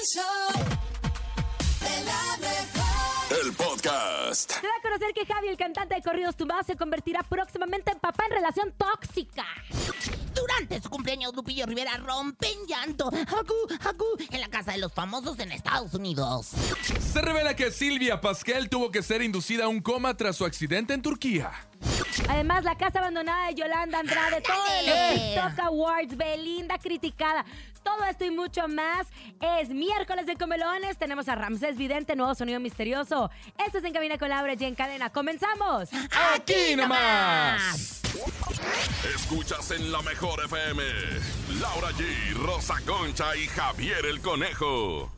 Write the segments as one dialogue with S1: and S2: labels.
S1: El show de la mejor.
S2: El podcast.
S3: Se da a conocer que Javi, el cantante de corridos tumbados, se convertirá próximamente en papá en relación tóxica.
S4: Durante su cumpleaños, Lupillo Rivera rompe en llanto Haku, haku, en la casa de los famosos en Estados Unidos.
S5: Se revela que Silvia Pasquel tuvo que ser inducida a un coma tras su accidente en Turquía.
S3: Además, la casa abandonada de Yolanda Andrade, todo
S4: ¡Ándale!
S3: TikTok Awards, Belinda criticada. Todo esto y mucho más es miércoles de comelones. Tenemos a Ramsés Vidente, nuevo sonido misterioso. Esto es En Cabina con Laura y en cadena. ¡Comenzamos!
S5: ¡Aquí nomás!
S2: Escuchas en la mejor FM. Laura G, Rosa Concha y Javier el Conejo.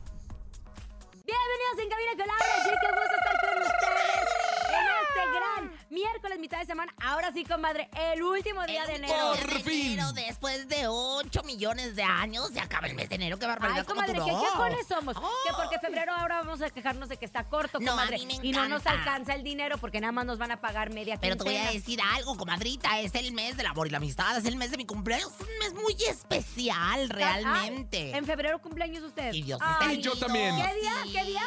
S3: Bienvenidos en Cabina con Laura y qué gusto estar con ustedes en este gran miércoles, mitad de semana. Ahora sí, comadre, el último día de enero.
S4: día de
S5: Por fin.
S4: enero, después de 8 millones de años, se acaba el mes de enero. ¡Qué barbaridad!
S3: Ay,
S4: cómo
S3: comadre, ¿qué quejones somos? Que porque febrero ahora vamos a quejarnos de que está corto,
S4: No, a
S3: comadre.
S4: mí me
S3: y no nos alcanza el dinero porque nada más nos van a pagar media
S4: Pero te voy a decir algo, comadrita. Es el mes del amor y la amistad. Es el mes de mi cumpleaños. Es un mes muy especial, realmente.
S3: Ay, ¿En febrero cumpleaños usted?
S4: Y Dios
S3: Ay,
S5: Y yo también.
S3: ¿Qué día?
S4: sí.
S3: ¿Qué día?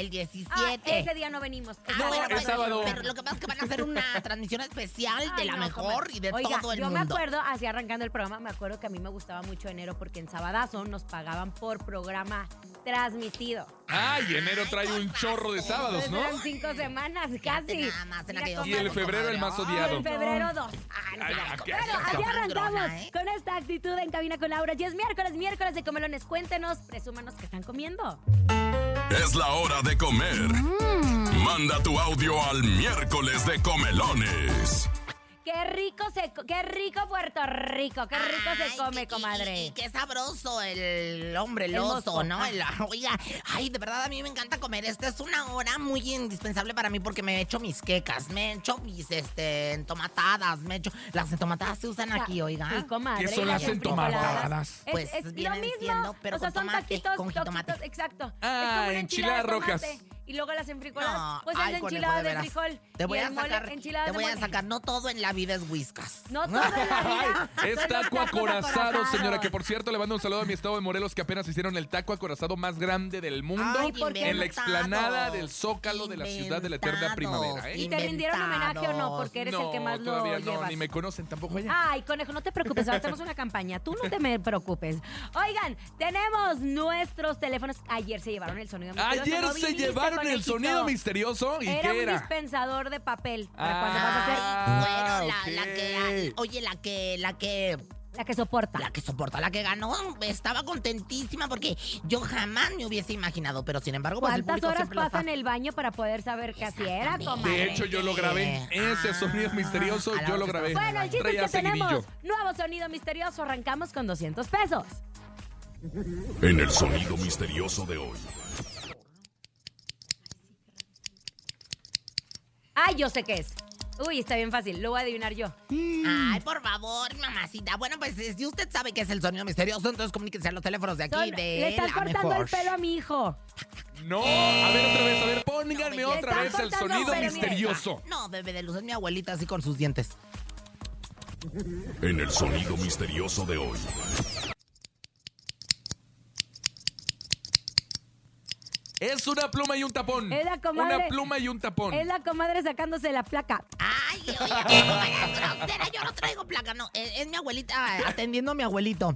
S4: El
S3: Ah,
S4: 17.
S3: ese día no venimos.
S4: Ah, bueno,
S5: es
S4: pues,
S5: sábado.
S4: Pero lo que pasa es que van a hacer una transmisión especial de la
S3: no,
S4: mejor y de
S3: Oiga,
S4: todo el
S3: yo
S4: mundo.
S3: me acuerdo, así arrancando el programa, me acuerdo que a mí me gustaba mucho enero porque en Sabadazo nos pagaban por programa transmitido.
S5: Ay, enero trae un chorro de sábados, ¿no?
S3: eran cinco semanas casi.
S4: nada más
S3: Mira,
S5: Y el
S3: comadre.
S5: febrero el más odiado.
S3: en febrero dos.
S4: Ay,
S5: Ay,
S3: así
S4: está
S3: arrancamos
S4: ¿eh?
S3: con esta actitud en Cabina con Laura. Y es miércoles, miércoles de comelones. Cuéntenos, presúmanos que están comiendo.
S2: Es la hora de comer.
S3: Mm.
S2: Manda tu audio al miércoles de comelones.
S3: Qué rico se, qué rico Puerto Rico, qué rico
S4: Ay,
S3: se come,
S4: qué-
S3: comadre.
S4: Y, y qué sabroso el hombre, el,
S3: El
S4: oso. ¿no? El- oiga, ay, de verdad a mí me encanta comer. Esta es una hora muy indispensable para mí porque me echo mis quecas, me echo mis este, entomatadas, me echo. Las entomatadas se usan aquí, oiga.
S3: Sí, comadre.
S5: ¿Qué son las entomatadas?
S3: Es,
S4: Pues
S3: es lo
S4: vienen
S3: mismo.
S4: siendo, pero
S3: o sea,
S4: con
S3: son
S4: tomate,
S3: taquitos,
S4: con
S3: exacto.
S5: Ah,
S3: es como una enchilada de
S5: enchiladas
S3: tomate,
S5: rojas.
S3: Y luego las enfrijoladas.
S4: No,
S3: pues
S4: ay,
S3: es
S4: conejo,
S3: enchiladas
S4: de
S3: frijol.
S4: Te voy
S3: y
S4: a
S3: el mole,
S4: sacar, te voy a sacar, no todo en la vida es whiskas.
S3: No todo en la vida.
S5: Ay,
S3: son
S5: es taco acorazado, señora. Que por cierto, le mando un saludo a mi estado de Morelos que apenas hicieron el taco acorazado más grande del mundo
S4: Ay,
S3: ¿por qué
S5: en la explanada del Zócalo de la ciudad de la eterna primavera. ¿eh?
S3: ¿Y te rindieron homenaje o no? Porque eres
S5: no,
S3: el que más lo
S5: todavía no,
S3: llevas.
S5: ni me conocen tampoco allá.
S3: Ay, conejo, no te preocupes, ahora hacemos una campaña. Tú no te me preocupes. Oigan, tenemos nuestros teléfonos. Ayer se llevaron el sonido.
S5: Ayer
S3: ¿no
S5: se
S3: viniste,
S5: llevaron el sonido misterioso. ¿Y
S3: Era
S5: qué
S3: un
S5: era?
S3: dispensador de papel. Para
S5: Ah.
S3: cuando vas a hacer
S4: Ay, bueno, la, la
S5: ok.
S4: que, oye, la que, la que,
S3: la que soporta.
S4: la que soporta, la que ganó, estaba contentísima porque yo jamás me hubiese imaginado, pero sin embargo, pues el
S3: ¿Cuántas
S4: público
S3: horas
S4: siempre lo
S3: pasa en el baño para poder saber que así era,
S4: Exactamente.
S3: comadre?
S5: De hecho, yo lo grabé. Ese sonido
S4: Ah,
S5: misterioso,
S4: a la
S5: yo
S4: hora
S5: lo
S4: que
S5: grabé.
S3: Bueno, el chiste
S5: Traía
S3: es que tenemos nuevo sonido misterioso. Arrancamos con 200 pesos.
S2: En el sonido misterioso de hoy.
S3: Ay, yo sé qué es. Uy, está bien fácil. Lo voy a adivinar yo.
S4: Ay, por favor, mamacita. Bueno, pues si usted sabe que es el sonido misterioso, entonces comuníquese a los teléfonos de aquí
S3: Son-
S4: de
S3: le estás
S4: la
S3: cortando
S4: mejor.
S3: el pelo a mi hijo.
S5: No, a ver otra vez, a ver, pónganme
S4: No,
S5: otra vez el sonido misterioso.
S4: No, bebé de luz, es mi abuelita así con sus dientes.
S2: En el sonido misterioso de hoy.
S5: Es una pluma y un tapón.
S3: Es la comadre-
S5: Una pluma y un tapón.
S3: Es la comadre sacándose la placa.
S4: Ay, oye, grosera, yo no traigo placa, no. Es, es mi abuelita atendiendo a mi abuelito.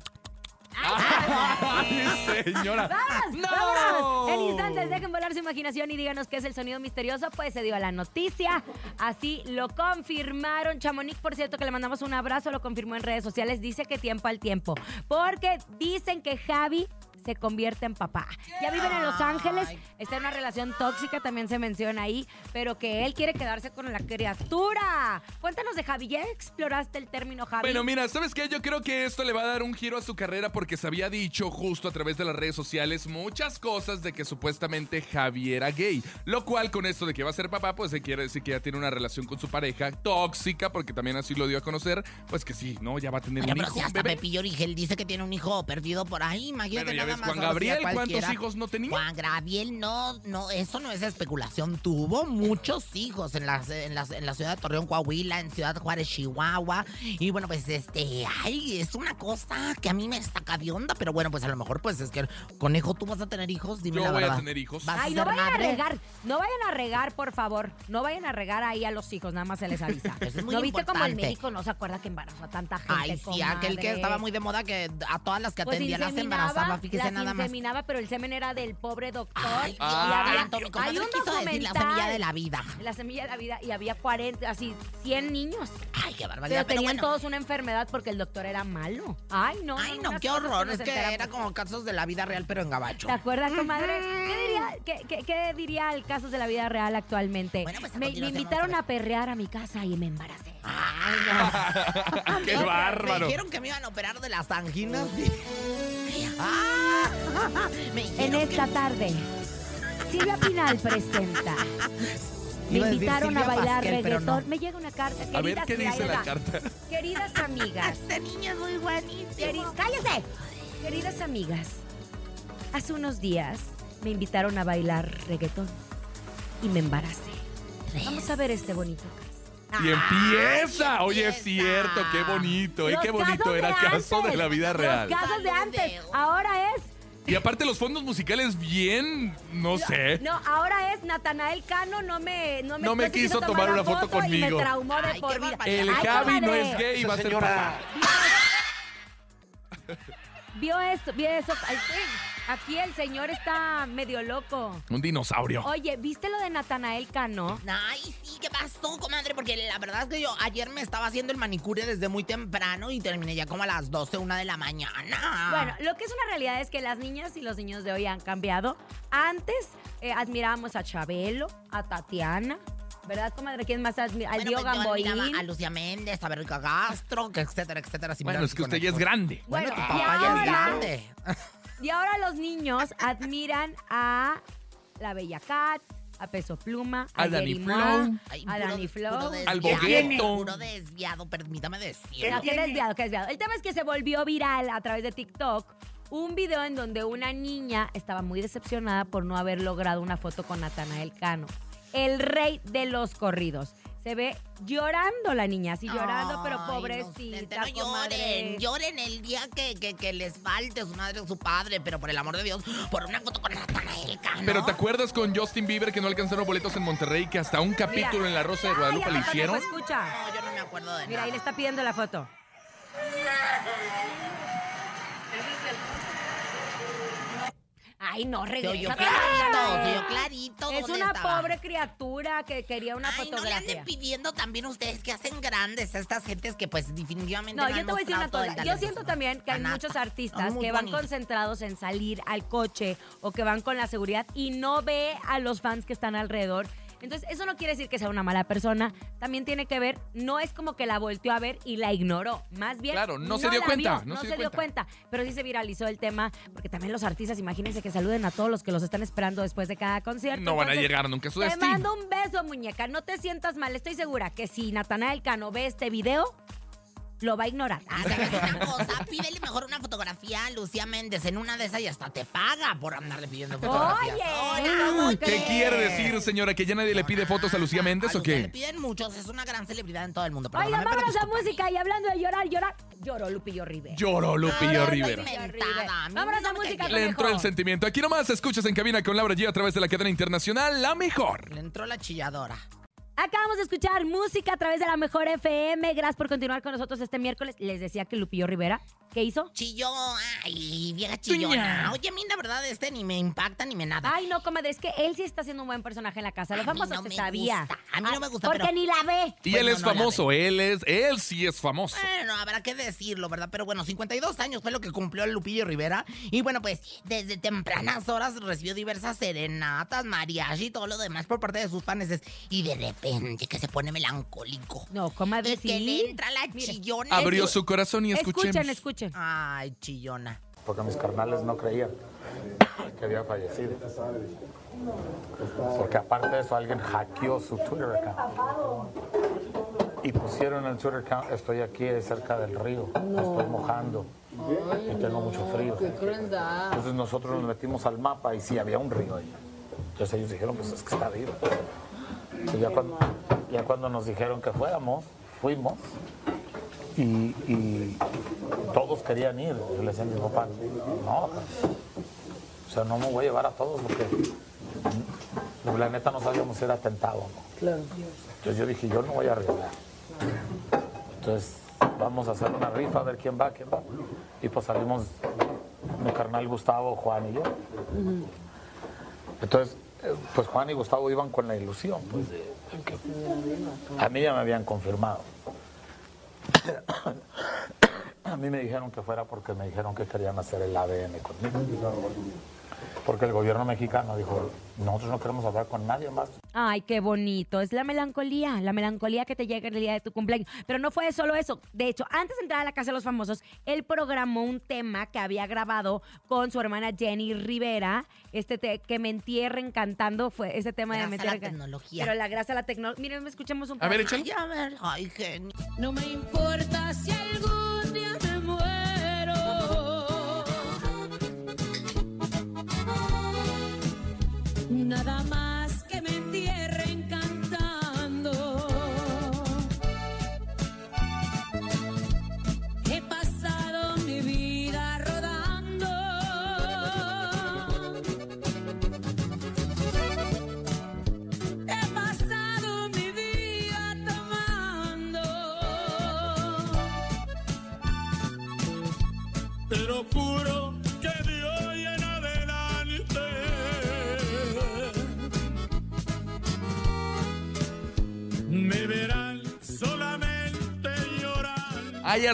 S5: Ay, señora.
S3: ¡Vámonos!
S5: ¡No!
S3: ¡Vámonos! En instantes, dejen volar su imaginación y díganos qué es el sonido misterioso. Pues se dio a la noticia. Así lo confirmaron. Chamonix, por cierto, que le mandamos un abrazo, lo confirmó en redes sociales. Dice que tiempo al tiempo. Porque dicen que Javi se convierte en papá. Ya viven en Los Ángeles, está en una relación tóxica, también se menciona ahí, pero que él quiere quedarse con la criatura. Cuéntanos de Javi, ¿ya exploraste el término Javi?
S5: Bueno, mira, ¿sabes qué? Yo creo que esto le va a dar un giro a su carrera porque se había dicho justo a través de las redes sociales muchas cosas de que supuestamente Javi era gay. Lo cual con esto de que va a ser papá, pues se quiere decir que ya tiene una relación con su pareja tóxica, porque también así lo dio a conocer, pues que sí, ¿no? Ya va a tener
S4: Bueno,
S5: un
S4: pero
S5: hijo,
S4: si
S5: un
S4: hasta
S5: bebé.
S4: Pepillo Origel dice que tiene un hijo perdido por ahí, imagínate
S5: Bueno, ya
S4: nada
S5: Pues Juan Gabriel, ¿cuántos hijos no tenía?
S4: Juan Gabriel, no, no, eso no es especulación. Tuvo muchos hijos en, las, en, las, en la ciudad de Torreón, Coahuila, en Ciudad Juárez, Chihuahua. Y bueno, pues este, ay, es una cosa que a mí me saca de onda, pero bueno, pues a lo mejor, pues es que, conejo, tú vas a tener hijos, dime
S5: Yo
S4: la
S5: voy a tener hijos.
S4: ¿Vas a
S3: Ay, no vayan a regar, no vayan a regar, por favor. No vayan a regar ahí a los hijos, nada más se les avisa.
S4: Eso es muy
S3: ¿No viste como el médico no se acuerda que embarazó a tanta gente?
S4: Ay, sí, aquel que estaba muy de moda que a todas las que
S3: Pues
S4: atendían las embarazaba, fíjese
S3: las
S4: nada más.
S3: inseminaba, pero el semen era del pobre doctor.
S4: Ay,
S3: y había-
S4: mi
S3: hay un
S4: quiso decir la semilla de la vida.
S3: La semilla de la vida y había 40, así 100 niños.
S4: Ay, qué barbaridad. Pero,
S3: tenían
S4: bueno.
S3: todos una enfermedad porque el doctor era malo. Ay, no.
S4: Ay, no, qué
S3: que
S4: horror. Es que era como casos de la vida real, pero en gabacho.
S3: ¿Te acuerdas, comadre? ¿Qué diría, qué, qué- qué diría el casos de la vida real actualmente?
S4: Bueno, pues, a
S3: me, me invitaron
S4: a
S3: a perrear a mi casa y me embaracé.
S4: Ay,
S5: ¡Qué
S4: Me
S5: bárbaro!
S4: dijeron que me iban a operar de las anginas. y- Ah,
S3: En esta
S4: que-
S3: tarde, Silvia Pinal presenta. Me
S4: a
S3: invitaron a bailar
S4: Pasquel,
S3: reggaetón.
S4: no.
S3: Me llega una carta.
S5: A ver,
S3: queridas-
S5: ¿qué dice la carta?
S3: Queridas amigas.
S4: Este niño es muy buenísimo.
S3: queri- ¡Cállese! Queridas amigas, hace unos días me invitaron a bailar reggaetón y me embaracé. Vamos a ver este bonito.
S5: Y empieza.
S4: Ay,
S5: Oye, es cierto, qué bonito. ¿eh?
S3: Los
S5: Qué bonito era
S3: de
S5: caso de la vida real.
S3: Los casos de antes. Ahora es.
S5: Y aparte los fondos musicales bien, no sé.
S3: No, ahora es Natanael Cano, no me, no me,
S5: No me quiso tomar una foto
S3: Y
S5: conmigo.
S3: me traumó de
S4: Ay,
S3: por vida.
S5: El
S3: Ay,
S5: Javi no es gay, va a ser papá.
S3: Vio esto, vio eso. Ay, sí. Aquí el señor está medio loco.
S5: Un dinosaurio.
S3: Oye, ¿viste lo de Natanael Cano?
S4: Ay, sí, ¿qué pasó, comadre? Porque la verdad es que yo ayer me estaba haciendo el manicure desde muy temprano y terminé ya como a las 12, una de la mañana.
S3: Bueno, lo que es una realidad es que las niñas y los niños de hoy han cambiado. Antes eh, admirábamos a Chabelo, a Tatiana, ¿verdad, comadre? ¿Quién más admira? Al
S4: Bueno,
S3: Dio
S4: pues
S3: Gamboín.
S4: a Lucia Méndez, a Verónica Castro, que etcétera, etcétera.
S5: Bueno, es que usted ya es grande.
S4: Bueno,
S3: Bueno,
S4: tu papá ya es grande.
S3: Y ahora los niños admiran a la Bella Cat, a Peso Pluma, a,
S5: A Dani Flow.
S3: A Dani Flow.
S5: Al Bogueto.
S4: Puro desviado, permítame decir.
S3: No, qué desviado, qué desviado. El tema es que se volvió viral a través de TikTok un video en donde una niña estaba muy decepcionada por no haber logrado una foto con Natanael Cano, el rey de los corridos. Se ve llorando la niña, así llorando, pero pobrecita,
S4: no
S3: comadre.
S4: lloren, lloren el día que, que, que les falte su madre o su padre, pero por el amor de Dios, por una foto con Natanael Cano.
S5: Pero ¿te acuerdas con Justin Bieber que no alcanzaron boletos en Monterrey que hasta un capítulo
S3: Mira.
S5: en La Rosa de Guadalupe le hicieron?
S3: escucha.
S4: No, yo no me acuerdo de
S3: Mira, ahí le
S4: nada.
S3: está pidiendo la foto. Ay, no, regresa.
S4: clarito, se oyó clarito.
S3: Es una
S4: estaba.
S3: pobre criatura que quería una
S4: Ay, no le
S3: fotografía.
S4: anden pidiendo también ustedes que hacen grandes a estas gentes que pues definitivamente
S3: No,
S4: no
S3: yo te voy a decir una cosa. Yo siento también que hay muchos artistas
S4: Son muy
S3: que van concentrados en salir al coche o que van con la seguridad y no ve a los fans que están alrededor. Entonces, eso no quiere decir que sea una mala persona. También tiene que ver, no es como que la volteó a ver y la ignoró. Más bien,
S5: Claro, no se dio
S3: la
S5: cuenta,
S3: vio,
S5: no
S3: no,
S5: se
S3: se,
S5: dio
S3: cuenta. Pero sí se viralizó el tema, porque también los artistas, imagínense que saluden a todos los que los están esperando después de cada concierto.
S5: No van a
S3: Entonces,
S5: llegar nunca a su
S3: te
S5: destino.
S3: mando un beso, muñeca. No te sientas mal. Estoy segura que si Natanael Cano ve este video, lo va a ignorar.
S4: Ah, ¿sabes una cosa? Pídele fotografía a Lucía Méndez. En una de esas y hasta te paga por andarle pidiendo fotografías.
S3: Oye,
S4: Hola,
S3: ¿cómo
S4: ¿qué
S5: ¿Qué quiere decir, señora? ¿Que ya nadie le pide fotos a Lucía Méndez
S4: A
S5: o
S4: Lucía
S5: qué?
S4: Le piden muchos, es una gran celebridad en todo el mundo. Pero
S3: vámonos a música y hablando de llorar, llorar, lloró Lupillo Rivera.
S5: Lloró Lupillo Rivera.
S3: Vámonos
S4: no
S3: a música,
S5: Le entró el sentimiento. Aquí nomás escuchas en cabina con Laura G a través de la cadena internacional La Mejor.
S4: Le entró la chilladora.
S3: Acabamos de escuchar música a través de la mejor FM. Gracias por continuar con nosotros este miércoles. Les decía que Lupillo Rivera, ¿qué hizo?
S4: Chilló, ay, vieja chillona. Oye, a mí la verdad este ni me impacta ni me nada.
S3: Ay, no, comadre, es que él sí está haciendo un buen personaje en la casa. Los famosos
S4: no
S3: se sabía.
S4: gusta. A mí no me gusta,
S3: Porque
S4: pero-
S3: ni la ve.
S5: Y él es
S4: no
S5: famoso, él es, él sí es famoso.
S4: Bueno, habrá que decirlo, ¿verdad? Pero bueno, 52 años fue lo que cumplió el Lupillo Rivera. Y bueno, pues desde tempranas horas recibió diversas serenatas, mariachi y todo lo demás por parte de sus fans. Y de repente que se pone melancólico.
S3: No, comadre,
S4: Y que le entra la
S3: Mire.
S4: chillona.
S5: Abrió su corazón y escuchemos.
S3: Escuchen, escuchen.
S4: Ay, chillona.
S6: porque mis carnales no creían que había fallecido. Porque aparte de eso, alguien hackeó su Twitter account. Y pusieron en el Twitter account, estoy aquí cerca del río, estoy mojando. y tengo mucho frío.
S7: Qué crueldad.
S6: Entonces nosotros nos metimos al mapa y sí había un río ahí. Entonces ellos dijeron, pues es que está vivo. Entonces ya cuando, ya cuando nos dijeron que fuéramos, fuimos y, y todos querían ir. Yo le decía a mi papá, no, o sea, no me voy a llevar a todos porque mm, la neta no sabíamos si era atentado no.
S7: Claro.
S6: Entonces yo dije, yo no voy a arriesgar. Entonces vamos a hacer una rifa a ver quién va, quién va. Y pues salimos mi carnal Gustavo, Juan y yo. Entonces, pues Juan y Gustavo iban con la ilusión, pues de, de que a mí ya me habían confirmado. A mí me dijeron que fuera porque me dijeron que querían hacer el ADN conmigo. Porque el gobierno mexicano dijo, nosotros no queremos hablar con nadie más.
S3: Ay, qué bonito. Es la melancolía, la melancolía que te llega el día de tu cumpleaños. Pero no fue solo eso. De hecho, antes de entrar a la Casa de los Famosos, él programó un tema que había grabado con su hermana Jenny Rivera. Este te- que me entierren cantando fue ese tema de
S4: Gracias
S3: me
S4: a la tecnología.
S3: Pero la gracia a la tecnología. Miren, escuchemos un
S5: A ver,
S3: poco.
S5: échale.
S4: Ay, a ver, ay, genio.
S1: No me importa si algún día me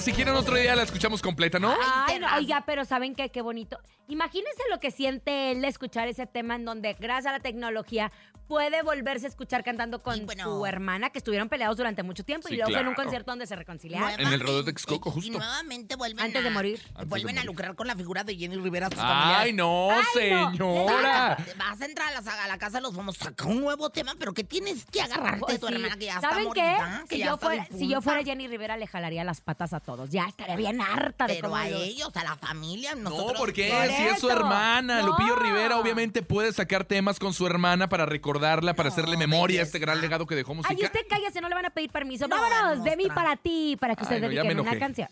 S5: Si quieren otro día la escuchamos completa, ¿no?
S3: Ay, no, oiga, pero ¿saben qué? Qué bonito. Imagínense lo que siente él de escuchar ese tema en donde, gracias a la tecnología, puede volverse a escuchar cantando con
S4: bueno.
S3: su hermana, que estuvieron peleados durante mucho tiempo
S5: Sí,
S3: y luego fue en un
S5: claro.
S3: concierto donde se reconciliaron.
S5: En el rodeo de Texcoco, justo.
S4: Y nuevamente vuelven
S3: Antes de
S4: a-
S3: morir.
S5: Antes de
S4: Vuelven a
S5: morir.
S4: lucrar con la figura de Jenny Rivera. sus
S5: Ay,
S4: familiares.
S5: no,
S3: Ay, no.
S5: señora.
S4: Te Vas a entrar a la, a la casa de los famosos, saca un nuevo tema, pero que tienes que agarrarte de
S3: Pues
S4: tu
S3: sí.
S4: hermana que ya
S3: ¿Saben
S4: está
S3: qué?
S4: morida, que
S3: Si
S4: ya
S3: yo,
S4: está
S3: fuera, si yo fuera Jenny Rivera, le jalaría las patas a todos. Ya estaría bien harta de
S4: Pero a
S3: lo-
S4: ellos, a la familia,
S5: No,
S4: nosotros...
S5: ¿por qué?
S3: Por
S5: Si es su hermana.
S3: No.
S5: Lupillo Rivera obviamente puede sacar temas con su hermana para recordarla, para
S4: No,
S5: hacerle memoria a este gran legado que dejó
S3: Ay,
S5: musical.
S3: usted cállese, no le van a pedir permiso.
S4: No,
S3: Vámonos, de mí para ti, para que usted
S5: Ay, no, ya
S3: dedique
S5: me
S3: una canción.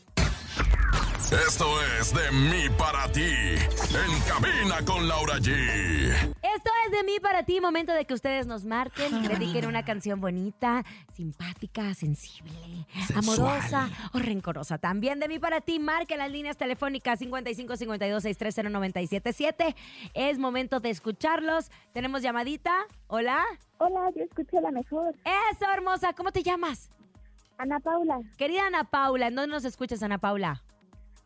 S2: Esto es de mí para ti. En cabina con Laura G.
S3: Esto es de mí para ti, momento de que ustedes nos marquen, dediquen una canción bonita, simpática, sensible, amorosa o rencorosa. También de mí para ti, marque las líneas telefónicas 55 52 630 977. Es momento de escucharlos. Tenemos llamadita. Hola.
S8: Hola, yo escucho la mejor.
S3: Eso, hermosa. ¿Cómo te llamas?
S8: Ana Paula,
S3: Querida Ana Paula, ¿en dónde nos escuchas, Ana Paula?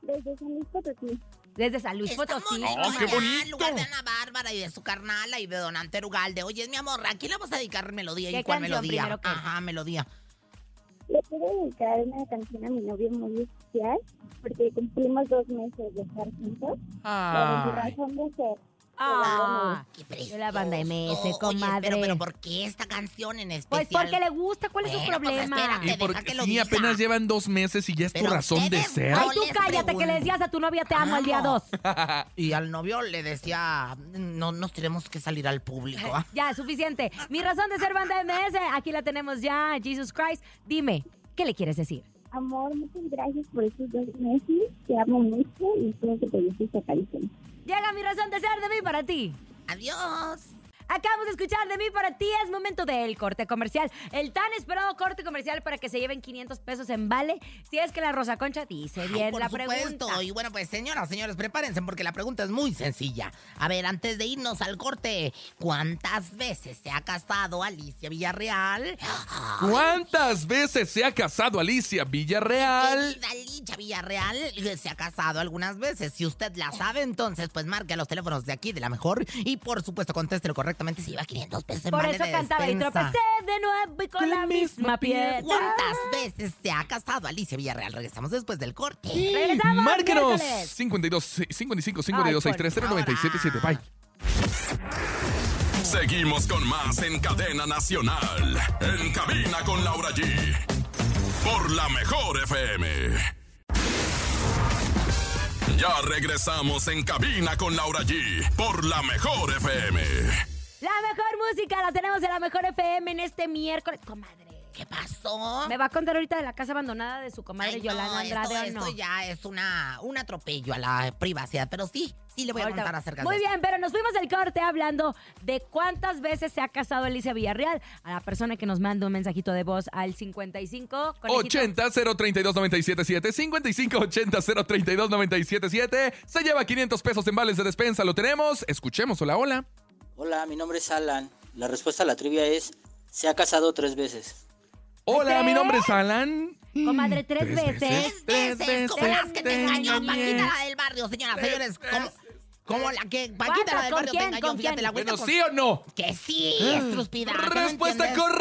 S8: Desde San Luis Potosí.
S3: Desde San Luis Potosí.
S5: Oh, qué bonito.
S4: en lugar de Ana Bárbara y de su carnala y de Don Antero Ugalde. Oye, mi amor, ¿a quién le vas a dedicar melodía y
S3: ¿Qué
S4: cuál
S3: canción
S4: melodía?
S3: primero que?
S4: Ajá, melodía.
S8: Le quiero dedicar una canción a mi novio muy especial porque cumplimos dos meses de estar juntos.
S5: Ay.
S8: razón de ser.
S3: Ah,
S4: Qué
S3: la banda MS, comadre.
S4: Oye, pero, pero ¿por qué esta canción en
S3: Pues
S4: especial?
S3: porque le gusta, ¿cuál es su
S4: pues,
S3: problema?
S4: espérate.
S5: Y
S4: Deja
S5: porque
S4: que lo
S5: sí,
S4: diga.
S5: apenas llevan dos meses y ya es tu razón de ser.
S3: Ay, tú cállate, que le decías a tu novia te amo el día. 2.
S4: Y al novio le decía, no nos tenemos que salir al público. ¿ah?
S3: Ya, suficiente. Mi razón de ser banda MS, aquí la tenemos ya, Jesus Christ. Dime, ¿qué le quieres decir?
S8: Amor, muchas gracias por estos dos meses. Te amo mucho y espero que te guste esta canción.
S3: Llega mi razón de ser de mí para ti.
S4: Adiós.
S3: Acabamos de escuchar de mí para ti. Es momento del corte comercial. El tan esperado corte comercial para que se lleven 500 pesos en vale. Si es que la Rosa Concha dice bien
S4: Por
S3: la
S4: supuesto.
S3: pregunta.
S4: Y bueno, pues señoras, señores, prepárense porque la pregunta es muy sencilla. A ver, antes de irnos al corte, ¿cuántas veces se ha casado Alicia Villarreal?
S5: ¿Cuántas veces se ha casado Alicia Villarreal?
S4: Querida Alicia Villarreal eh, se ha casado algunas veces. Si usted la sabe, entonces pues marque a los teléfonos de aquí de la mejor y por supuesto contéstelo correctamente si lleva 500 pesos en
S3: Por eso
S4: de
S3: cantaba y
S4: despensa.
S3: tropecé de nuevo y con la misma piedra.
S4: ¿Cuántas veces se ha casado Alicia Villarreal? Regresamos después del corte.
S3: Regresamos,
S5: Márquenos
S3: miércoles.
S5: 52 55 52
S3: Ay,
S5: 630 977. Bye.
S2: Seguimos con más en cadena nacional. En cabina con Laura G. Por la mejor FM. Ya regresamos en cabina con Laura G por la mejor FM.
S3: La mejor música la tenemos en la mejor FM en este miércoles. Comadre.
S4: ¿Qué pasó?
S3: ¿Me va a contar ahorita de la casa abandonada de su comadre
S4: Ay, no,
S3: Yolanda Andrade
S4: esto,
S3: o no?
S4: esto ya es una, un atropello a la privacidad, pero sí, sí le voy a contar acerca
S3: Muy
S4: de esto.
S3: bien, pero nos fuimos del corte hablando de cuántas veces se ha casado Alicia Villarreal. A la persona que nos manda un mensajito de voz al 55 conejito.
S5: 80 032 977 55 80 032 977 se lleva 500 pesos en vales de despensa. Lo tenemos. Escuchemos. Hola, hola.
S7: Hola, mi nombre es Alan. La respuesta a la trivia es, se ha casado tres veces.
S5: Hola, mi nombre es Alan.
S3: Comadre, tres veces.
S4: Tres veces, como las que te engañó. Paquita la del barrio, señoras, señores. Como, como la que Paquita la del
S3: ¿Con
S4: barrio te
S3: quién?
S4: engañó,
S3: ¿Con
S4: fíjate,
S3: quién?
S4: la cuenta
S5: Bueno,
S4: con-
S5: ¿sí o no?
S4: Que sí, estruspida. ¿qué no
S5: Respuesta
S4: entiendes?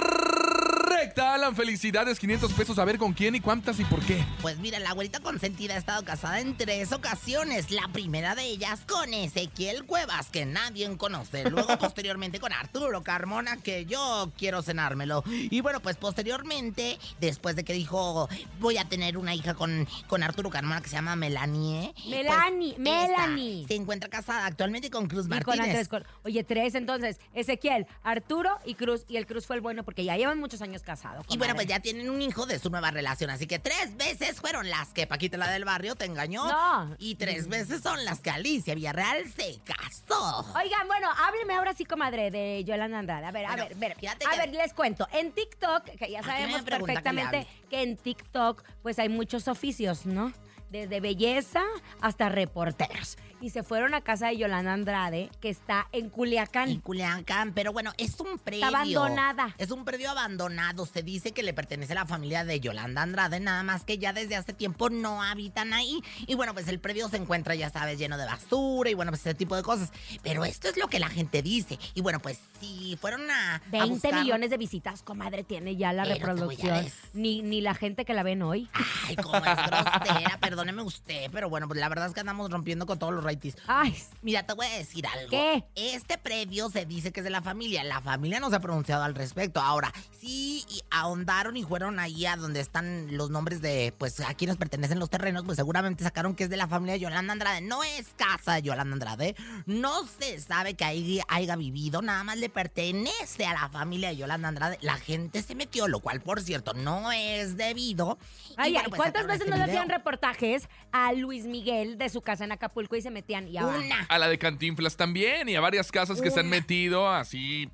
S5: Correcta, Alan. Felicidades, 500 pesos. A ver con quién y cuántas y por qué.
S4: Pues mira, la abuelita consentida ha estado casada en tres ocasiones. La primera de ellas con Ezequiel Cuevas, que nadie conoce. Luego, posteriormente, con Arturo Carmona, que yo quiero cenármelo. Y bueno, pues posteriormente, después de que dijo, voy a tener una hija con, con Arturo Carmona que se llama Melanie.
S3: Melanie,
S4: pues, esa
S3: Melanie.
S4: Se encuentra casada actualmente con Cruz
S3: Y con
S4: Martínez.
S3: Andrés Cor- Oye, tres entonces. Ezequiel, Arturo y Cruz. Y el Cruz fue el bueno porque ya llevan muchos años casados.
S4: Y bueno, pues ya tienen un hijo de su nueva relación. Así que tres veces fueron las que Paquita la del barrio te engañó.
S3: No.
S4: Y tres veces son las que Alicia Villarreal se casó.
S3: Oigan, bueno, hábleme ahora sí, comadre, de Yolanda Andrade. A ver, a ver, ver.
S4: fíjate
S3: A
S4: que-
S3: ver, les cuento. En TikTok, que ya
S4: ¿A
S3: sabemos
S4: que
S3: perfectamente
S4: hable?
S3: que en TikTok, pues hay muchos oficios, ¿no? Desde belleza hasta reporteros. Y se fueron a casa de Yolanda Andrade, que está en Culiacán.
S4: En Culiacán, pero bueno, es un predio.
S3: abandonada.
S4: Es un predio abandonado. Se dice que le pertenece a la familia de Yolanda Andrade, nada más que ya desde hace tiempo no habitan ahí. Y bueno, pues el predio se encuentra, ya sabes, lleno de basura y bueno, pues ese tipo de cosas. Pero esto es lo que la gente dice. Y bueno, pues si fueron a. a
S3: 20
S4: buscar-
S3: millones de visitas, comadre, tiene ya la
S4: Pero
S3: reproducción. Ni, ni la gente que la ven hoy.
S4: Ay, cómo es grosera, perdóneme usted, pero bueno, pues la verdad es que andamos rompiendo con todos los
S3: Ay,
S4: Mira, te voy a decir algo.
S3: ¿Qué?
S4: Este predio se dice que es de la familia. La familia no se ha pronunciado al respecto. Ahora, sí y ahondaron y fueron ahí a donde están los nombres de, pues, a quienes pertenecen los terrenos, pues seguramente sacaron que es de la familia de Yolanda Andrade. No es casa de Yolanda Andrade. No se sabe que ahí haya vivido. Nada más le pertenece a la familia de Yolanda Andrade. La gente se metió, lo cual, por cierto, no es debido. Y
S3: Ay,
S4: bueno, pues,
S3: ¿cuántas veces
S4: este
S3: no le hacían reportajes a Luis Miguel de su casa en Acapulco y se metían? Y ahora,
S4: Una.
S5: A la de Cantinflas también y a varias casas que se han metido así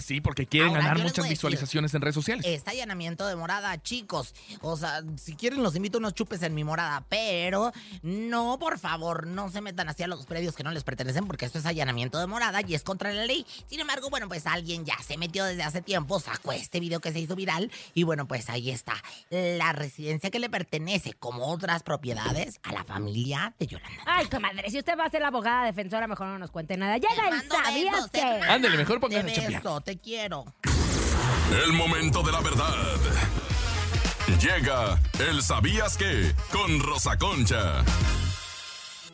S5: sí, porque quieren
S4: Ahora,
S5: ganar muchas
S4: decir,
S5: visualizaciones en redes sociales.
S4: Este allanamiento de morada, chicos. O sea, si quieren los invito a unos chupes en mi morada, pero no, por favor, no se metan hacia los predios que no les pertenecen porque esto es allanamiento de morada y es contra la ley. Sin embargo, bueno, pues alguien ya se metió desde hace tiempo, sacó este video que se hizo viral y bueno, pues ahí está. La residencia que le pertenece, como otras propiedades, a la familia de Yolanda.
S3: Ay, comadre, si usted va a ser la abogada defensora, mejor no nos cuente nada. Llega el ¿sabías
S4: besos,
S3: que?
S5: Ándele, mejor póngase a
S4: te quiero.
S2: El momento de la verdad. Llega el ¿Sabías qué? Con Rosa Concha.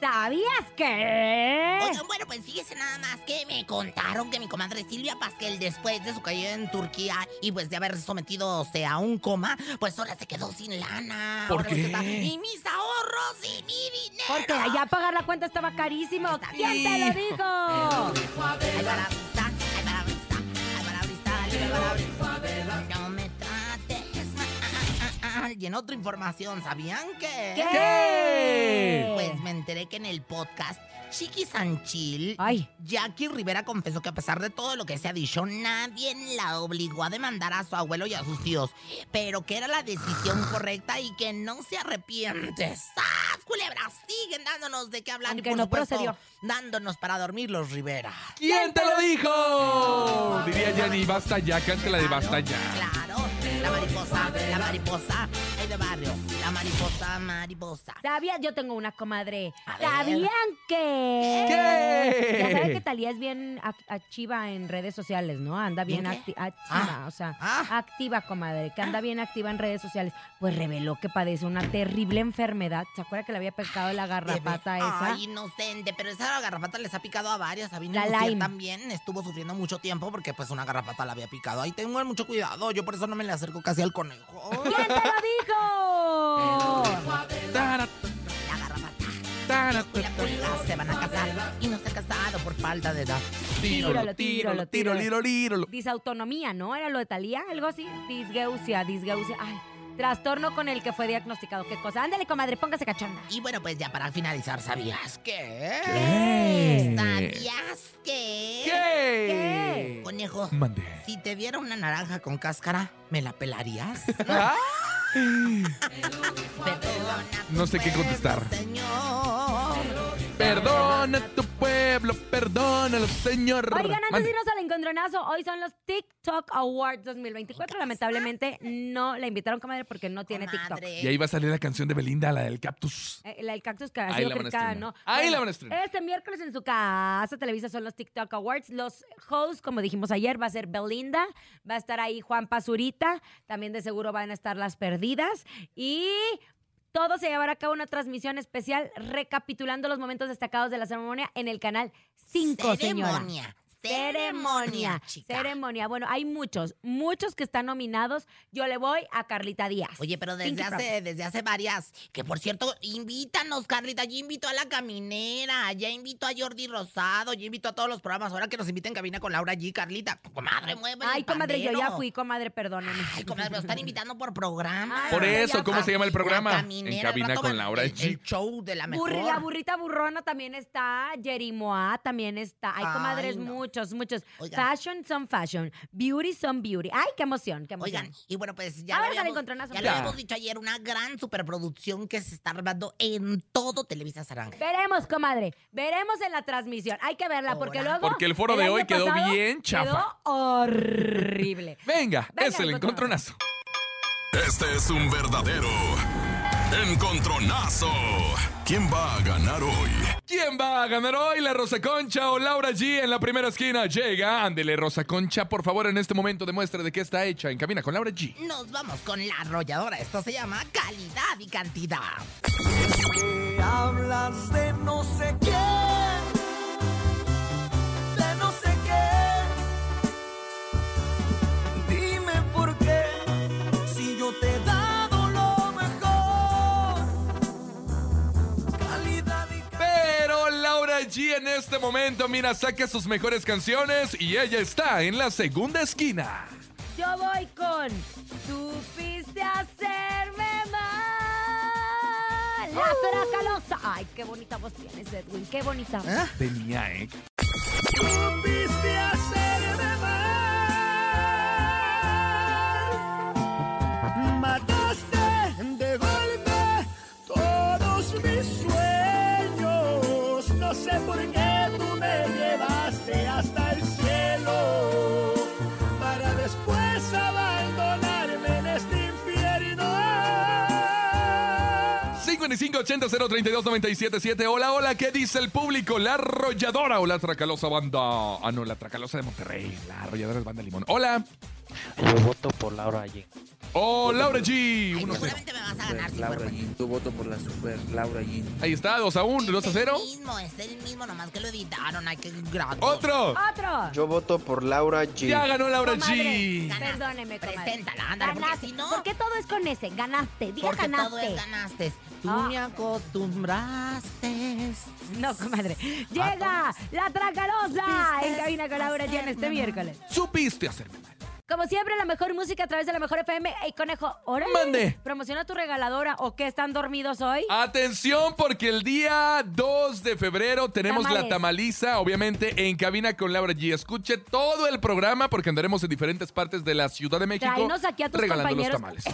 S3: ¿Sabías que?
S4: Oigan, bueno, pues fíjese nada más que me contaron que mi comadre Silvia Pasquel, después de su caída en Turquía y pues de haber sometido a un coma, pues ahora se quedó sin lana.
S5: ¿Por
S4: Ahora
S5: qué?
S4: Y mis ahorros y mi dinero.
S3: Porque allá pagar la cuenta estaba carísimo. ¿Quién te lo dijo?
S4: Brisa, ay, para No me trates mal. Y en otra información, ¿sabían que?
S5: ¿Qué?
S4: Pues me enteré que en el podcast Chiqui Sanchil,
S3: Ay.
S4: Jackie Rivera confesó que a pesar de todo lo que se ha dicho, nadie la obligó a demandar a su abuelo y a sus tíos, pero que era la decisión correcta y que no se arrepiente. ¡Sas, culebra! Siguen dándonos de qué hablar
S3: Aunque
S4: y por
S3: no
S4: supuesto,
S3: procedió.
S4: dándonos para dormir los Rivera.
S5: ¿Quién te lo dijo? Diría Jenny, basta ya, cántela de basta ya.
S4: Claro, la mariposa, la mariposa, ay de barrio, mariposa, mariposa.
S3: ¿Sabías? Yo tengo una comadre.
S4: A ver.
S3: ¿Sabían que?
S5: ¿Qué?
S3: Ya saben que Talía es bien ac- activa en redes sociales, ¿no? Anda bien acti- activa,
S4: Ah.
S3: o sea,
S4: Ah.
S3: activa, comadre, que anda bien activa en redes sociales. Pues reveló que padece una terrible enfermedad. ¿Se acuerda que le había pescado la garrapata esa?
S4: Ay, inocente, pero esa garrapata les ha picado a varias. Lucier
S3: Lyme.
S4: también estuvo sufriendo mucho tiempo porque pues una garrapata la había picado. Ay, tengan mucho cuidado, yo por eso no me le acerco casi al conejo.
S3: ¿Quién te lo dijo?
S5: Tara,
S4: La garrapata. la pulga se van a casar y no se han casado por falta de edad.
S3: Tíralo, tíralo, tíralo.
S5: tiro, tíralo.
S3: Disautonomía, ¿no? ¿Era lo de Talía? Algo así. Disgeusia, disgeusia. Ay, trastorno con el que fue diagnosticado. ¿Qué cosa? Ándale, comadre, póngase cachonda.
S4: Y bueno, pues ya para finalizar, ¿sabías qué?
S3: ¿Qué?
S4: ¿Sabías qué?
S5: ¿Qué?
S4: Conejo,
S5: Mande.
S4: si te diera una naranja con cáscara, ¿me la pelarías?
S5: Ah, No sé qué contestar. Perdona tu pueblo, perdónalo, señor.
S3: Oigan, antes
S5: Mande.
S3: de irnos al encontronazo, hoy son los TikTok Awards 2024. Lamentablemente no la invitaron, comadre, porque no tiene TikTok.
S5: Y ahí va a salir la canción de Belinda, la del cactus.
S3: Eh, La del cactus que ha
S5: Ahí
S3: sido
S5: la van a
S3: criticada,
S5: estrenar.
S3: ¿no?
S5: Ahí la van a estrenar.
S3: Este miércoles en su casa Televisa son los TikTok Awards. Los hosts, como dijimos ayer, va a ser Belinda, va a estar ahí Juan Pazurita, también de seguro van a estar las perdidas y todo se llevará a cabo una transmisión especial recapitulando los momentos destacados de la ceremonia en el canal 5, señora.
S4: Ceremonia.
S3: Ceremonia.
S4: chica.
S3: Ceremonia. Bueno, hay muchos, muchos que están nominados. Yo le voy a Carlita Díaz.
S4: Oye, pero desde
S3: Pinky
S4: hace,
S3: Promise.
S4: desde hace varias, que por cierto, invítanos, Carlita. Yo invito a La Caminera, ya invito a Jordi Rosado, yo invito a todos los programas. Ahora que nos inviten cabina con Laura G, Carlita. Comadre, mueve
S3: Ay,
S4: el
S3: comadre, yo ya fui, comadre, perdóneme.
S4: Ay, comadre, me están invitando por programa.
S3: Ay,
S5: Por eso, ¿cómo se llama el programa?
S4: La
S5: En
S4: caminera,
S5: cabina con Laura
S4: el,
S5: G.
S4: el show de la mejor.
S3: Burri- la burrita burrona también está, Jerimoa también está. Hay
S4: Ay,
S3: comadres,
S4: no.
S3: Muchos, muchos.
S4: Oigan.
S3: Fashion son fashion, beauty son beauty. Ay, qué emoción, qué emoción.
S4: Oigan, y bueno, pues ya, lo habíamos, ya lo habíamos dicho ayer, una gran superproducción que se está armando en todo Televisa Saranga.
S3: Veremos, comadre. Veremos en la transmisión. Hay que verla porque luego.
S5: Porque el foro de hoy quedó
S3: pasado
S5: bien chafa.
S3: Quedó horrible.
S5: Venga,
S3: Venga,
S5: es el encontronazo.
S2: Este es un verdadero encontronazo. ¿Quién va a ganar hoy?
S5: ¿Quién va a ganar hoy? ¿La Rosa Concha o Laura G? En la primera esquina llega. Ándele, Rosa Concha. Por favor, en este momento demuestre de qué está hecha. En cabina con Laura G.
S4: Nos vamos con la arrolladora. Esto se llama calidad y cantidad.
S9: hablas de no
S5: En este momento, mira, saca sus mejores canciones y ella está en la segunda esquina.
S3: Yo voy con. Supiste hacerme mal. La tracalosa. Ay, qué bonita voz tienes, Edwin. Qué bonita voz.
S5: Tenía, ¿eh?
S9: supiste hacerme
S5: 5580-032-977. Hola, hola, ¿qué dice el público? ¿La arrolladora o la tracalosa banda? Ah, no, la tracalosa de Monterrey. La arrolladora es banda Limón. Hola.
S10: Yo voto por Laura allí.
S5: Oh, Laura G.
S4: Ay,
S5: 1-0.
S4: seguramente me vas a ganar, sí,
S10: Laura
S4: cuerpo.
S10: allí. Yo voto por la super Laura allí.
S5: Ahí está, 2 a 1, 2 a 0.
S4: Es el mismo, es el mismo, nomás que lo editaron. Ay, qué grato.
S5: Otro.
S3: Otro.
S10: Yo voto por Laura G.
S5: Ya ganó Laura
S3: Comadre,
S5: G.
S3: Perdóneme, comadre.
S4: Preséntala, ándale, porque
S3: Ganaste.
S4: si no-
S3: ¿Por qué todo es con ese? Ganaste. Diga
S4: Porque
S3: ganaste.
S4: todo es ganaste. Tú
S3: Ah.
S4: me acostumbraste.
S3: No, comadre. Llega la tracalosa en cabina con Laura G en este miércoles.
S5: Supiste hacerme mal.
S3: Como siempre, la mejor música a través de la mejor FM. Ey, conejo, órale.
S5: Mande.
S3: Promociona tu regaladora o qué están dormidos hoy.
S5: Atención, porque el día 2 de febrero tenemos la
S3: Tamales.
S5: tamaliza, obviamente, en cabina con Laura G. Escuche todo el programa porque andaremos en diferentes partes de la Ciudad de México
S3: Tráenos aquí a tus
S5: regalando los tamales.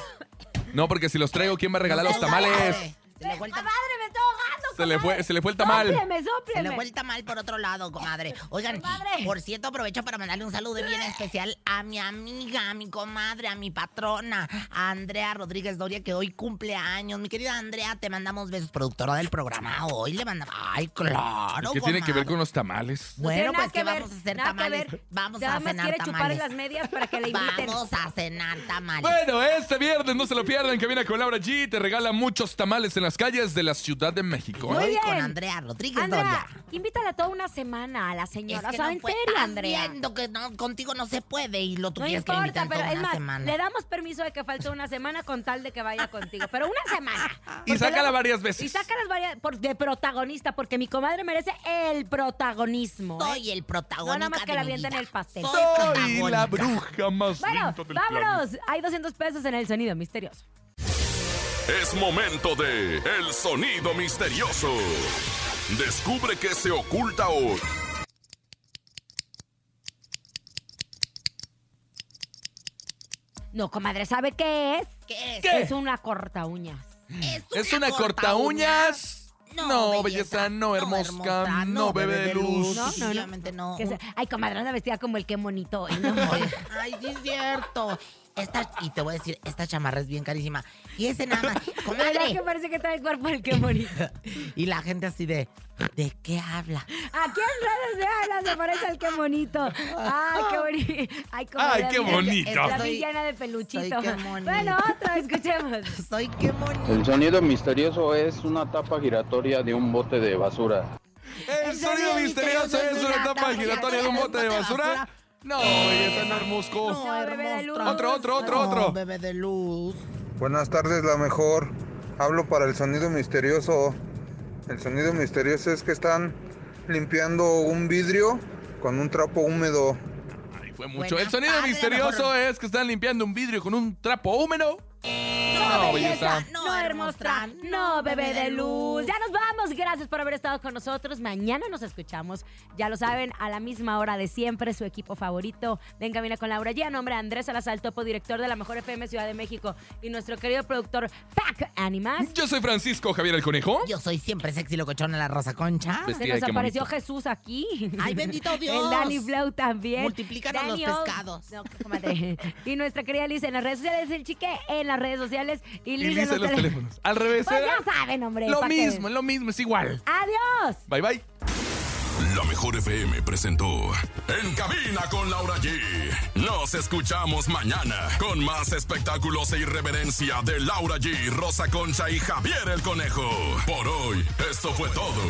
S5: No, porque si los traigo, ¿quién va a regalar los tamales?
S4: Se el tam-
S3: ¡Comadre, me está ahogando!
S5: Se le fue,
S3: comadre!
S5: se le fue el tamal.
S3: ¡Sópleme,
S4: Se le fue el tamal por otro lado, comadre. Oigan,
S3: Comadre.
S4: por cierto, aprovecho para mandarle un saludo bien especial a mi amiga, a mi comadre, a mi patrona, a Andrea Rodríguez Doria, que hoy cumple años. Mi querida Andrea, te mandamos besos, productora del programa. Hoy le mandamos. Ay, claro.
S5: ¿Qué tiene que ver
S4: comadre.
S5: con los tamales?
S3: No
S4: Bueno, pues que
S3: ver,
S4: vamos a hacer
S3: que
S4: tamales. Vamos a cenar
S3: quiere chupar
S4: tamales.
S3: las medias para que le inviten.
S4: Vamos a cenar tamales.
S5: Bueno, este viernes no se lo pierdan, cabina con Laura G. Te regala muchos tamales en las calles de la Ciudad de México.
S3: Muy
S4: Hoy
S3: bien.
S4: con Andrea Rodríguez
S3: Andrea,
S4: Doria.
S3: invítala toda una semana a la
S4: Es
S3: señora.
S4: que
S3: o sea,
S4: no
S3: en serio, Andrea.
S4: viendo que no, contigo no se puede y lo
S3: No
S4: tuvieras que invitar
S3: importa,
S4: en
S3: pero
S4: toda
S3: es
S4: una
S3: más,
S4: semana.
S3: le damos permiso de que falte una semana con tal de que vaya contigo. Pero una semana.
S5: Y sácala
S3: luego-
S5: varias veces.
S3: Y sácalas varias por- de protagonista, porque mi comadre merece el protagonismo. ¿eh?
S4: Soy el protagonista
S3: No nada más que la avienten el pastel.
S4: Soy
S5: Soy la bruja más
S3: Bueno,
S5: planeta.
S3: vámonos. Hay 200 pesos en el sonido misterioso.
S2: Es momento de El Sonido Misterioso. Descubre qué se oculta hoy.
S3: No, comadre, ¿sabe qué es?
S4: ¿Qué es?
S5: ¿Qué?
S3: Es una corta uñas.
S5: ¿Es una corta uñas? No, belleza, no, hermosca, no, bebé de luz.
S3: No, no, no.
S4: No.
S3: Ay, comadre, anda vestida como el que monito. hoy, ¿no?
S4: Ay, sí es cierto. Esta, y te voy a decir, esta chamarra es bien carísima. Y ese nada más,
S3: ¿Verdad que
S4: comadre.
S3: parece que trae el cuerpo del que monito?
S4: Y la gente así de, ¿de qué habla?
S3: Aquí en redes sociales se parece al que monito. Ay, qué bonito. Ay, comadre,
S5: Ay, qué bonito.
S3: La villana de peluchito.
S4: soy qué monito.
S3: Bueno, otra, escuchemos.
S4: Soy qué bonito.
S10: El sonido misterioso es una tapa giratoria de un bote de basura.
S5: El sonido misterioso es una tapa giratoria de un bote de basura. No, belleza, no, hermosco.
S3: No, bebé de luz.
S5: Otro, otro, otro,
S4: No,
S5: otro.
S4: bebé de luz.
S11: Buenas tardes, la mejor. Hablo para el sonido misterioso. El sonido misterioso es que están limpiando un vidrio con un trapo húmedo.
S5: Ay, fue mucho.
S4: Buenas
S5: El sonido
S4: tardes,
S5: misterioso
S4: mejor.
S5: es que están limpiando un vidrio con un trapo húmedo.
S3: No,
S5: belleza.
S3: No, hermosa. No, bebé de luz. Ya nos vamos. Gracias por haber estado con nosotros. Mañana nos escuchamos. Ya lo saben, a la misma hora de siempre, su equipo favorito. Ven, camina con Laura G. A nombre de Andrés Salazar, topo director de la Mejor FM Ciudad de México. Y nuestro querido productor, Pac Animas.
S5: Yo soy Francisco Javier el Conejo.
S4: Yo soy siempre sexy locochona la Rosa Concha.
S3: Se
S5: Vestida de
S3: nos apareció
S5: bonito.
S3: Jesús aquí.
S4: Ay, bendito Dios.
S3: El Danny Flow también.
S4: Multiplícanos los
S3: Daniel.
S4: pescados.
S3: No. Y nuestra querida Liz en las redes sociales, el chique en las redes sociales y
S5: Y
S3: Liz, en
S5: los teléfonos. Al revés,
S3: Pues
S5: ¿eh?
S3: ya saben, hombre.
S5: Lo mismo, lo mismo, es igual.
S3: Adiós.
S5: Bye, bye.
S2: La Mejor FM presentó En Cabina con Laura G. Nos escuchamos mañana con más espectáculos e irreverencia de Laura G, Rosa Concha y Javier el Conejo. Por hoy, esto fue todo.